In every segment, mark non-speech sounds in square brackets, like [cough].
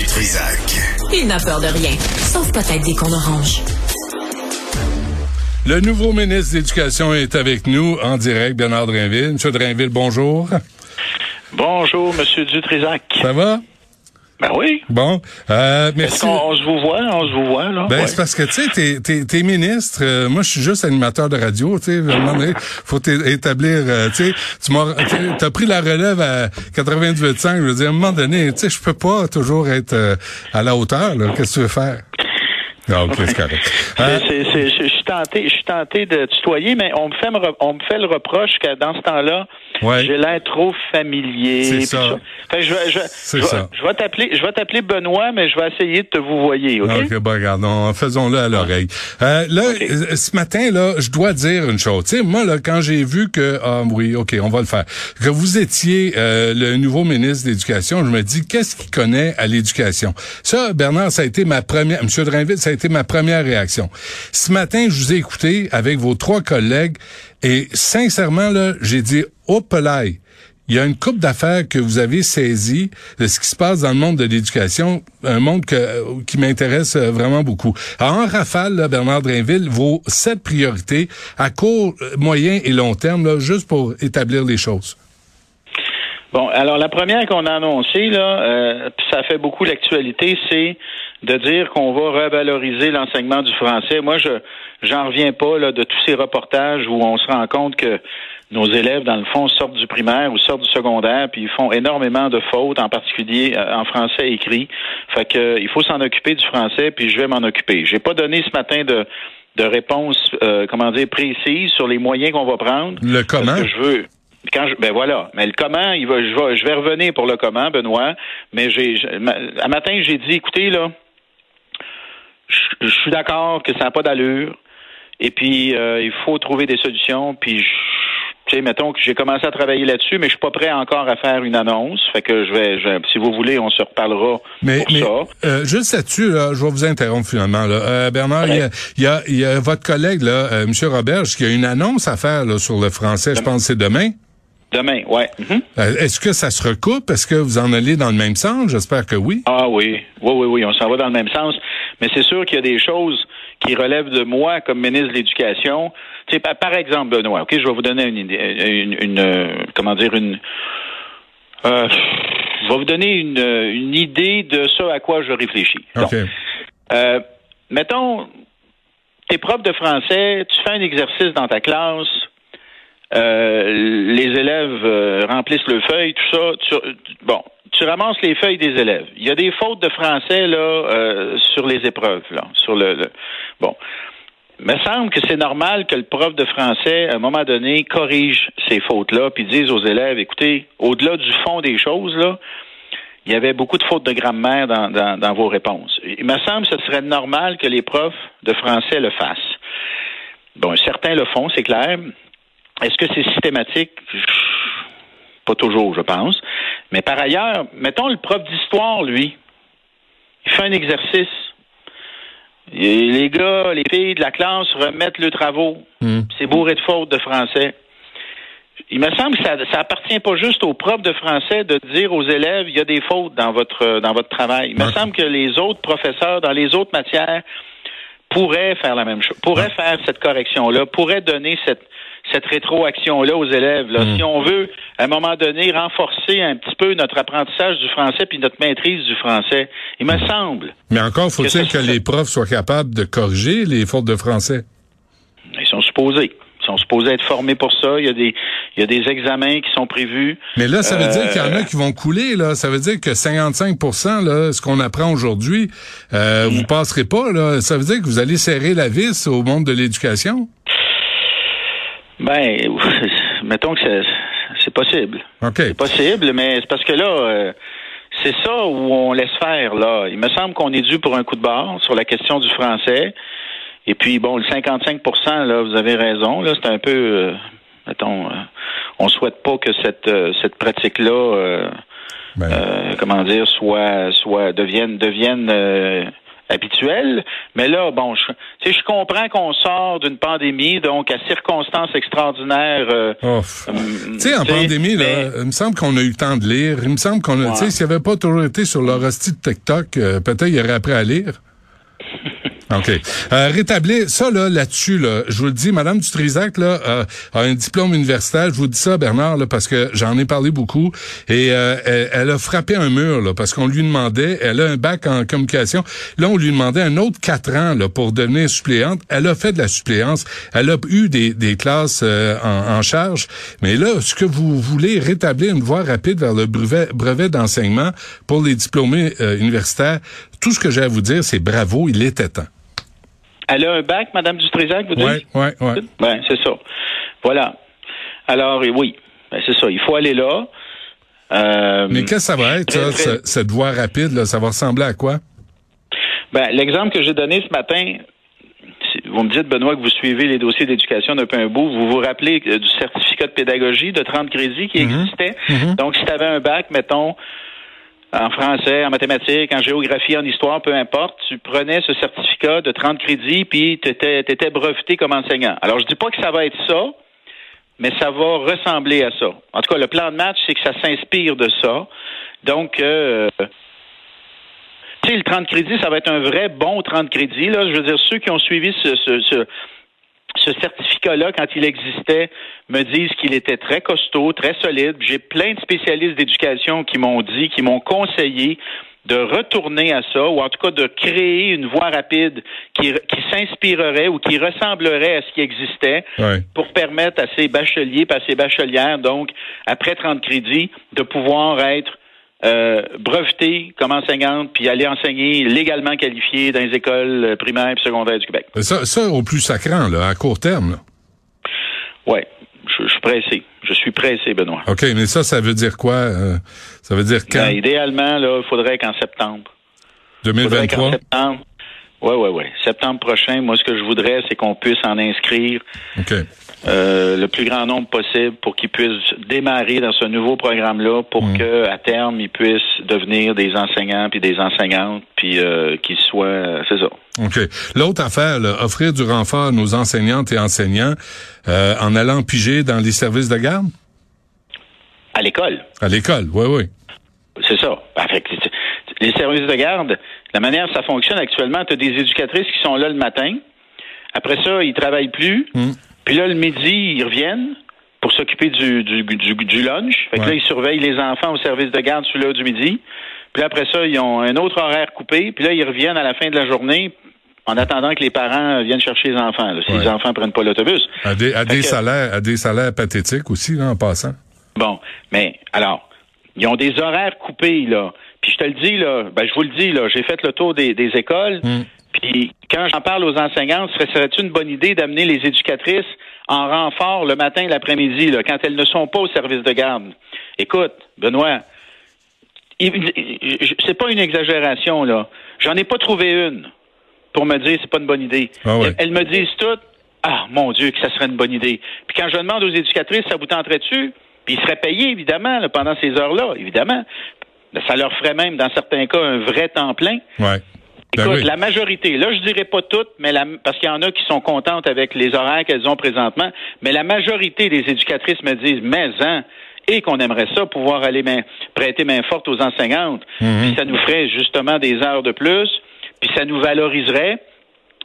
du Trisac. Il n'a peur de rien, sauf peut-être des qu'on orange. Le nouveau ministre de l'Éducation est avec nous en direct, Bernard Drinville. Monsieur Drinville, bonjour. Bonjour, Monsieur Dutrisac. Ça va? Ben oui. Bon, euh, Est-ce merci. qu'on on se vous voit? On se vous voit, là? Ben, Ouais. c'est parce que, tu sais, t'es, t'es, t'es ministre, euh, moi, je suis juste animateur de radio, tu sais, à un moment donné, faut établir, euh, tu sais, tu m'as, t'as pris la relève à 98.5, je veux dire, à un moment donné, tu sais, je peux pas toujours être euh, à la hauteur, là, qu'est-ce que tu veux faire? Ah, ok, c'est correct. Euh, C'est- c'est- c'est- je suis tenté, je suis tenté de tutoyer, mais on me fait, on me fait le reproche que dans ce temps-là, Ouais. j'ai l'air trop familier. C'est ça. Fait que je vais, je, je vais- ça. je vais t'appeler, je vais t'appeler Benoît, mais je vais essayer de te vous voyer, ok? OK, bon, regarde, on- faisons-le à l'oreille. Euh, là, euh, ce matin, là, je dois dire une chose. Tu sais, moi, là, quand j'ai vu que, ah oui, OK, on va le faire, que vous étiez euh, le nouveau ministre de l'Éducation, je me dis, qu'est-ce qu'il connaît à l'éducation? Ça, Bernard, ça a été ma première, Monsieur Drainville, ça a été ma première réaction. Ce matin, je vous ai écouté avec vos trois collègues et sincèrement, là, j'ai dit, oh. Il y a une coupe d'affaires que vous avez saisi de ce qui se passe dans le monde de l'éducation, un monde qui m'intéresse euh, vraiment beaucoup. En rafale, Bernard Drainville, vos sept priorités à court, moyen et long terme, juste pour établir les choses. Bon, alors la première qu'on a annoncée, là, euh, ça fait beaucoup l'actualité, c'est de dire qu'on va revaloriser l'enseignement du français. Moi, je j'en reviens pas de tous ces reportages où on se rend compte que nos élèves, dans le fond, sortent du primaire ou sortent du secondaire, puis ils font énormément de fautes, en particulier euh, en français écrit. Fait que euh, il faut s'en occuper du français, puis je vais m'en occuper. J'ai pas donné ce matin de de réponse, euh, comment dire, précise sur les moyens qu'on va prendre. Le comment? Parce que je veux. Quand je, ben voilà. Mais le comment, il va, je vais, je vais revenir pour le comment, Benoît. Mais j'ai, à matin, j'ai dit, écoutez là, je, je suis d'accord que ça n'a pas d'allure. Et puis, euh, il faut trouver des solutions. Puis, je- tu sais, mettons que j'ai commencé à travailler là-dessus, mais je suis pas prêt encore à faire une annonce. Fait que je vais, je- si vous voulez, on se reparlera Mais, pour mais ça. euh, juste là-dessus, là, je vais vous interrompre finalement. Là. Euh, Bernard, il y a, y, a, il y a votre collègue, là, euh, M. Roberge, qui a une annonce à faire là, sur le français. Je pense que c'est demain. Demain, ouais. Mhm. Euh, Est-ce que ça se recoupe? Est-ce que vous en allez dans le même sens? J'espère que oui. Ah oui, oui, oui, oui, on s'en va dans le même sens. Mais c'est sûr qu'il y a des choses qui relèvent de moi comme ministre de l'Éducation. Par, exemple, Benoît, ok, je vais vous donner une idée, une, une, euh, comment dire, une, euh, je vais vous donner une, euh, une idée de ce à quoi je réfléchis. OK. Donc, euh, mettons, t'es prof de français, tu fais un exercice dans ta classe, euh, les élèves remplissent le feuille, tout ça. Tu, bon, tu ramasses les feuilles des élèves. Il y a des fautes de français là sur les épreuves là, sur le, le- bon. Me semble que c'est normal que le prof de français, à un moment donné, corrige ces fautes-là, puis dise aux élèves, écoutez, au-delà du fond des choses, là, il y avait beaucoup de fautes de grammaire dans, dans vos réponses. Il me semble que ce serait normal que les profs de français le fassent. Bon, certains le font, c'est clair. Est-ce que c'est systématique? Pas toujours, je pense. Mais par ailleurs, mettons le prof d'histoire, lui, il fait un exercice. Et les gars, les filles de la classe remettent le travaux. Hmm. C'est bourré de fautes de français. Il me semble que ça, ça appartient pas juste aux profs de français de dire aux élèves il y a des fautes dans votre dans votre travail. Il me semble que les autres professeurs dans les autres matières pourraient faire la même chose, pourraient faire cette correction-là, pourraient donner cette cette rétroaction-là aux élèves. Là. Mm. Si on veut, à un moment donné, renforcer un petit peu notre apprentissage du français puis notre maîtrise du français, il me semble. Mais encore faut-il Que les profs soient capables de corriger les fautes de français. Ils sont supposés. Ils sont supposés être formés pour ça. Il y a des, il y a des examens qui sont prévus. Mais là, ça veut Euh, dire qu'il y en a qui vont couler. Là, ça veut dire que 55% là, ce qu'on apprend aujourd'hui, euh, Mm. vous passerez pas. Là, ça veut dire que vous allez serrer la vis au monde de l'éducation? Ben, [laughs] mettons que c'est, c'est possible. Ok. C'est possible, mais c'est parce que là, euh, c'est ça où on laisse faire. Là, il me semble qu'on est dû pour un coup de barre sur la question du français. Et puis bon, le 55% là, vous avez raison. Là, c'est un peu, euh, mettons, euh, on souhaite pas que cette euh, cette pratique-là, Ben, comment dire, soit soit devienne devienne habituel. Mais là, bon, je, je comprends qu'on sort d'une pandémie, donc à circonstances extraordinaires. Euh, euh tu sais, en pandémie, là, il me semble qu'on a eu le temps de lire. Il me semble qu'on a, tu sais, s'il n'y avait pas toujours été sur leur hostie de TikTok, euh, peut-être il y aurait appris à lire. OK. Euh, rétablir ça là là-dessus là, je vous le dis madame Dutrisac là euh, a un diplôme universitaire, je vous dis ça Bernard là parce que j'en ai parlé beaucoup et euh, elle, a frappé un mur là parce qu'on lui demandait, elle a un bac en communication. Là on lui demandait un autre quatre ans là pour devenir suppléante. Elle a fait de la suppléance, elle a eu des, des classes euh, en, en, charge, mais là ce que vous voulez rétablir une voie rapide vers le brevet brevet d'enseignement pour les diplômés universitaires, tout ce que j'ai à vous dire c'est bravo, il était temps. Elle a un bac, Mme Dutrézac, vous dites? Oui, oui, oui. Ben, c'est ça. Voilà. Alors, oui, ben, c'est ça. Il faut aller là. Euh, Mais qu'est-ce que ça va être, ça, cette voie rapide? Là? Ça va ressembler à quoi? Ben, l'exemple que j'ai donné ce matin, vous me dites, Benoît, que vous suivez les dossiers d'éducation d'un peu un bout. Vous vous rappelez du certificat de pédagogie de 30 crédits qui mm-hmm. existait? Mm-hmm. Donc, si tu avais un bac, mettons, en français, en mathématiques, en géographie, en histoire, peu importe, tu prenais ce certificat de 30 crédits, puis tu étais, breveté comme enseignant. Alors, je dis pas que ça va être ça, mais ça va ressembler à ça. En tout cas, le plan de match, c'est que ça s'inspire de ça. Donc, euh, tu sais, le 30 crédits, ça va être un vrai bon 30 crédits. Là. Je veux dire, ceux qui ont suivi ce, ce ce certificat-là, quand il existait, me disent qu'il était très costaud, très solide. J'ai plein de spécialistes d'éducation qui m'ont dit, qui m'ont conseillé de retourner à ça, ou en tout cas de créer une voie rapide qui, qui s'inspirerait ou qui ressemblerait à ce qui existait pour permettre à ces bacheliers, à ces bachelières, donc après 30 crédits, de pouvoir être euh, breveter comme enseignante puis aller enseigner légalement qualifié dans les écoles euh, primaires et secondaires du Québec. Ça, ça au plus sacrant, là, à court terme. Oui, je, suis pressé. Je suis pressé, Benoît. OK, mais ça, ça veut dire quoi? Euh, ça veut dire quand? Ben, idéalement, là, il faudrait qu'en septembre. 2023? septembre. Oui, oui, oui. Septembre prochain, moi, ce que je voudrais, c'est qu'on puisse en inscrire. OK. Euh, le plus grand nombre possible pour qu'ils puissent démarrer dans ce nouveau programme-là pour mm. que à terme ils puissent devenir des enseignants puis des enseignantes puis euh, qu'ils soient c'est ça. OK. L'autre affaire, offrir du renfort à nos enseignantes et enseignants euh, en allant piger dans les services de garde? À l'école. À l'école, oui, oui. C'est ça. les services de garde, la manière dont ça fonctionne actuellement, tu as des éducatrices qui sont là le matin. Après ça, ils travaillent plus. Mm. Puis là, le midi, ils reviennent pour s'occuper du, du, du, lunch. Fait que là, ils surveillent les enfants au service de garde sur l'heure du midi. Puis après ça, ils ont un autre horaire coupé. Puis là, ils reviennent à la fin de la journée en attendant que les parents viennent chercher les enfants, si les enfants prennent pas l'autobus. À des, à des salaires, à des salaires pathétiques aussi, là, en passant. Bon, mais alors, ils ont des horaires coupés, là. Puis je te le dis, là, ben je vous le dis, là, j'ai fait le tour des, des écoles. Hmm. Puis quand j'en parle aux enseignantes, serait-ce une bonne idée d'amener les éducatrices en renfort le matin et l'après-midi, quand elles ne sont pas au service de garde? Écoute, Benoît, c'est pas une exagération, là. J'en ai pas trouvé une pour me dire c'est pas une bonne idée. Ah elles me disent toutes Ah, mon Dieu, que ça serait une bonne idée. Puis quand je demande aux éducatrices, ça vous tenterait dessus? Puis ils seraient payés, évidemment, pendant ces heures-là, évidemment. Ça leur ferait même, dans certains cas, un vrai temps plein. Ouais. Ben Écoute, la majorité, là, je dirais pas toutes, mais la, parce qu'il y en a qui sont contentes avec les horaires qu'elles ont présentement, mais la majorité des éducatrices me disent, mais hein, et qu'on aimerait ça, pouvoir aller prêter main forte aux enseignantes. Mhm. Puis ça nous ferait justement des heures de plus, puis ça nous valoriserait.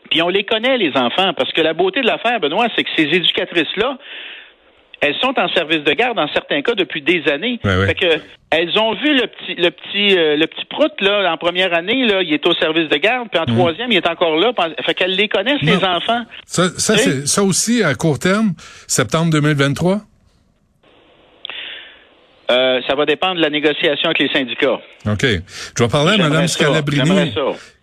Puis on les connaît, les enfants, parce que la beauté de l'affaire, Benoît, c'est que ces éducatrices-là, elles sont en service de garde dans certains cas depuis des années. Fait que elles ont vu le petit le petit euh, le petit prout là en première année là, il est au service de garde, puis en mhm. troisième, il est encore là. Fait qu'elles les connaissent les enfants. Ça ça, ça aussi à court terme, septembre 2023. Euh, ça va dépendre de la négociation avec les syndicats. OK. Je vais parler à Mme Scalabrini.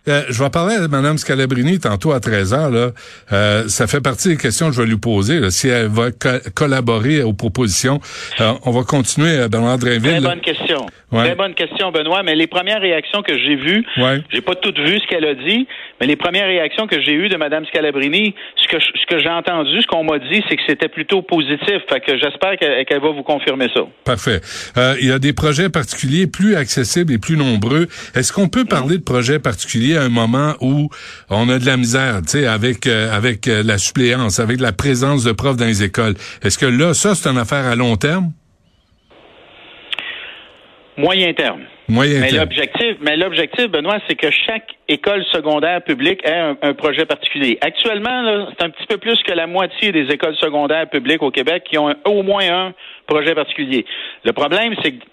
Euh, je vais parler à Mme Scalabrini tantôt à 13 h Là. Euh, ça fait partie des questions que je vais lui poser. Là, si elle va collaborer aux propositions. Euh, on va continuer, euh, Bernard Drainville. Très bonne question. Très bonne question, Benoît. Mais les premières réactions que j'ai vues, ouais. j'ai pas toutes vu ce qu'elle a dit, mais les premières réactions que j'ai eues de Mme Scalabrini, ce que, ce que j'ai entendu, ce qu'on m'a dit, c'est que c'était plutôt positif. Fait que j'espère qu'elle va vous confirmer ça. Parfait. euh, il y a des projets particuliers plus accessibles et plus nombreux. Est-ce qu'on peut parler de projets particuliers à un moment où on a de la misère, tu sais, avec euh, avec euh, la suppléance, avec la présence de profs dans les écoles? Est-ce que là, ça, c'est une affaire à long terme? Moyen terme. Moyen mais terme. l'objectif, mais l'objectif, Benoît, c'est que chaque école secondaire publique ait un, un projet particulier. Actuellement, c'est un petit peu plus que la moitié des écoles secondaires publiques au Québec qui ont un- au moins un projet particulier. Le problème, c'est que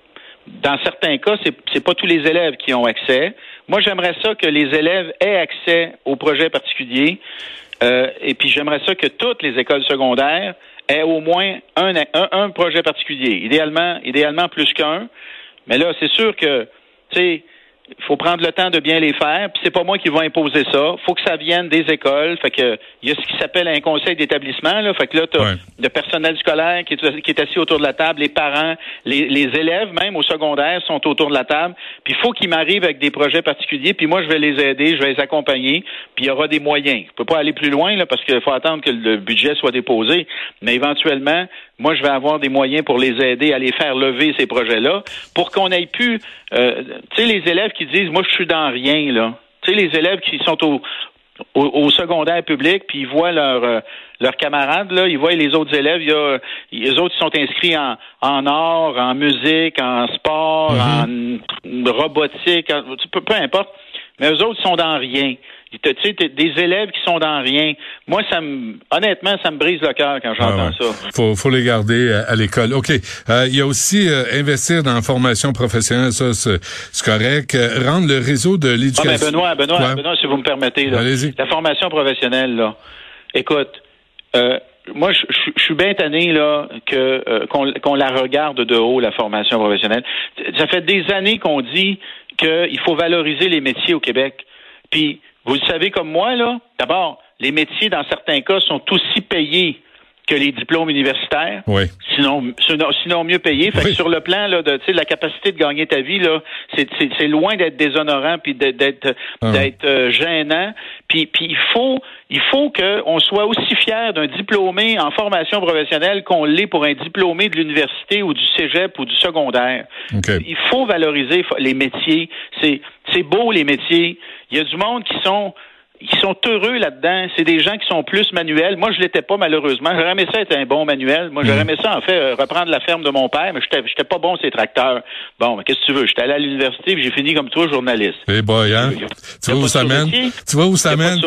dans certains cas, c'est c'est pas tous les élèves qui ont accès. Moi, j'aimerais ça que les élèves aient accès au projet particulier. Euh, et puis j'aimerais ça que toutes les écoles secondaires aient au moins un projet particulier. Idéalement, idéalement plus qu'un. Mais là, c'est sûr que, tu sais, il faut prendre le temps de bien les faire. Puis c'est pas moi qui vais imposer ça. faut que ça vienne des écoles. Fait que il y a ce qui s'appelle un conseil d'établissement. Là. Fait que là, tu Ouais. le personnel scolaire qui est, qui est assis autour de la table, les parents, les, les élèves même au secondaire sont autour de la table. Puis il faut qu'ils m'arrivent avec des projets particuliers. Puis moi, je vais les aider, je vais les accompagner. Puis il y aura des moyens. Je peux pas aller plus loin là parce qu'il faut attendre que le budget soit déposé. Mais éventuellement, moi, je vais avoir des moyens pour les aider à les faire lever ces projets-là, pour qu'on ait pu, euh, tu sais, les élèves qui disent, moi, je suis dans rien là. Tu sais, les élèves qui sont au, au, au secondaire public, puis ils voient leurs euh, leurs camarades, là, ils voient les autres élèves, il y a, les autres ils sont inscrits en, en art, en musique, en sport, en robotique, en- peu, peu importe, mais eux autres ils sont dans rien. Tu sais, des élèves qui sont dans rien? Moi, ça me, honnêtement, ça me brise le cœur quand j'entends Ah ouais. ça. Faut, faut les garder à, à l'école. OK. Euh, il y a aussi euh, investir dans la formation professionnelle, ça, c'est correct. Euh, rendre le réseau de Ah, l'éducation... ben Benoît, Benoît, Ouais. Benoît, si vous me permettez, Allez-y. la formation professionnelle, là. Écoute, euh, moi, je je- je suis bien tanné là que euh, qu'on qu'on la regarde de haut la formation professionnelle. Ça fait des années qu'on dit qu'il faut valoriser les métiers au Québec. Puis vous le savez comme moi là. D'abord, les métiers dans certains cas sont aussi payés que les diplômes universitaires Oui. sinon, sinon, sinon mieux payé. Fait que sur le plan là, de tu sais, la capacité de gagner ta vie, là, c'est, c'est, c'est loin d'être déshonorant puis d'être, d'être, Ah. d'être, euh, gênant. Puis, puis il faut il faut qu'on soit aussi fier d'un diplômé en formation professionnelle qu'on l'est pour un diplômé de l'université ou du cégep ou du secondaire. OK. Il faut valoriser les métiers. C'est, c'est beau les métiers. Il y a du monde qui sont qui sont heureux là-dedans. C'est des gens qui sont plus manuels. Moi, je l'étais pas malheureusement. J'aurais aimé ça être un bon manuel. Moi, j'aurais aimé ça en fait euh, reprendre la ferme de mon père, mais j'étais j'étais pas bon ces tracteurs. Bon, mais qu'est-ce que tu veux? J'étais allé à l'université, puis j'ai fini comme toi journaliste. Eh boy, hein? Tu vois où ça mène? Tu vois où ça mène?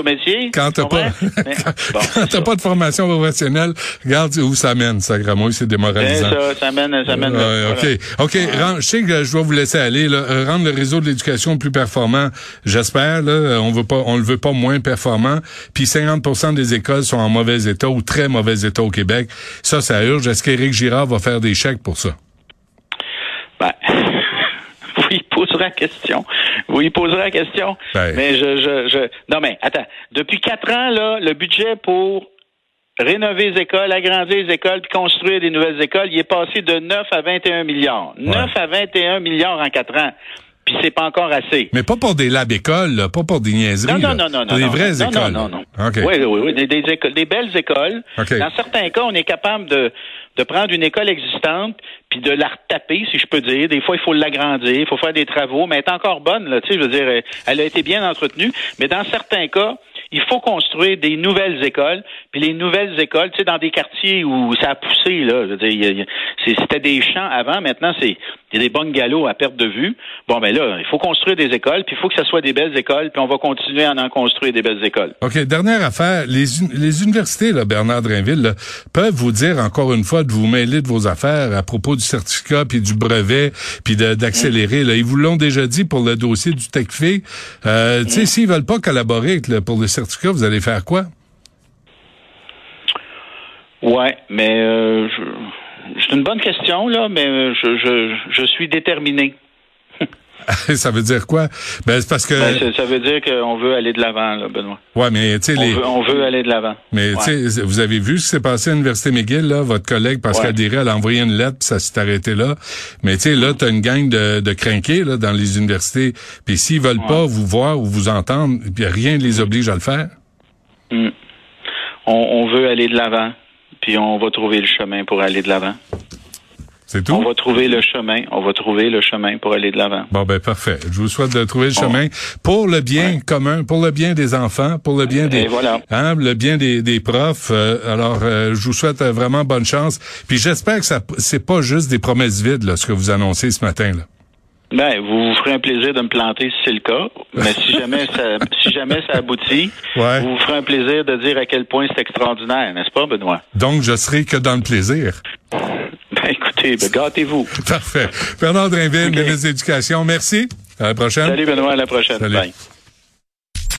Quand tu t'as pas, comprends? Mais- [laughs] bon, quand t'as pas de formation professionnelle, regarde où ça mène, ça, Gramouille, c'est démoralisant. ça, ça mène, ça mène. Voilà. OK. OK. Ren- je sais que je dois vous laisser aller. Là. Euh, Rendre le réseau de l'éducation plus performant, j'espère. Là, Euh, on veut pas, on le veut pas moins performant. Puis 50% des écoles sont en mauvais état ou très mauvais état au Québec. Ça, ça urge. Est-ce qu'Éric Girard va faire des chèques pour ça? Ben, [laughs] oui, posera la question. Oui, il posera la question. Ben. Mais je, je, je, non, mais attends. Depuis quatre ans, là, le budget pour rénover les écoles, agrandir les écoles, puis construire des nouvelles écoles, il est passé de 9 à 21 milliards. 9 à 21 milliards en quatre ans. Puis c'est pas encore assez. Mais pas pour des labs écoles, là, pas pour des niaiseries. Non, non, non, non, Pour non. des vraies non, écoles. Non, non, non. OK. Oui, oui, oui. Des, des écoles, des belles écoles. OK. Dans certains cas, on est capable de, de prendre une école existante puis de la retaper, si je peux dire. Des fois, il faut l'agrandir, il faut faire des travaux, mais elle est encore bonne, là. Tu sais, je veux dire, elle a été bien entretenue. Mais dans certains cas, il faut construire des nouvelles écoles. Puis les nouvelles écoles, tu sais, dans des quartiers où ça a poussé, là. C'était des champs avant. Maintenant, c'est il y a des bungalows à perte de vue. Bon, ben là, il faut construire des écoles, puis il faut que ça soit des belles écoles, puis on va continuer à en construire des belles écoles. OK, dernière affaire. Les, uni- les universités, là, Bernard Drinville, là, peuvent vous dire encore une fois de vous mêler de vos affaires à propos du certificat, puis du brevet, puis d'accélérer. là. Ils vous l'ont déjà dit pour le dossier du TECFE. Euh, Tu sais, s'ils veulent pas collaborer le- pour le certificat, vous allez faire quoi? Ouais, mais euh, c'est une bonne question là, mais euh, je, je, je suis déterminé. [laughs] ça veut dire quoi? Ben, c'est parce que... Ben, ça veut dire qu'on veut aller de l'avant, là, Benoît. ouais, mais tu sais, On, les... veut, on veut aller de l'avant. Mais Ouais. tu sais, vous avez vu ce qui s'est passé à l'Université McGill, là, votre collègue Pascal Ouais. Diré, elle a envoyé une lettre, puis ça s'est arrêté là. Mais tu sais, là, t'as une gang de, de crinqués là, dans les universités. Puis s'ils veulent pas vous voir ou vous entendre, puis rien ne les oblige à le faire. Mm. On, on veut aller de l'avant, puis on va trouver le chemin pour aller de l'avant. C'est tout? On va trouver le chemin. On va trouver le chemin pour aller de l'avant. Bon, ben parfait. Je vous souhaite de trouver le chemin pour le bien commun, pour le bien des enfants, pour le bien des... voilà. Hein, le bien des, des profs. Euh, alors, euh, je vous souhaite vraiment bonne chance. Puis j'espère que ça c'est pas juste des promesses vides, là, ce que vous annoncez ce matin. Là. Ben, vous vous ferez un plaisir de me planter si c'est le cas. Mais si jamais ça, [laughs] si jamais ça aboutit, Ouais. vous vous ferez un plaisir de dire à quel point c'est extraordinaire, n'est-ce pas, Benoît? Donc, je serai que dans le plaisir. Ben, gâtez-vous. Parfait. Bernard Drinville, Ok. ministre de l'Éducation, merci. À la prochaine. Salut, Benoît, à la prochaine. Salut. Bye.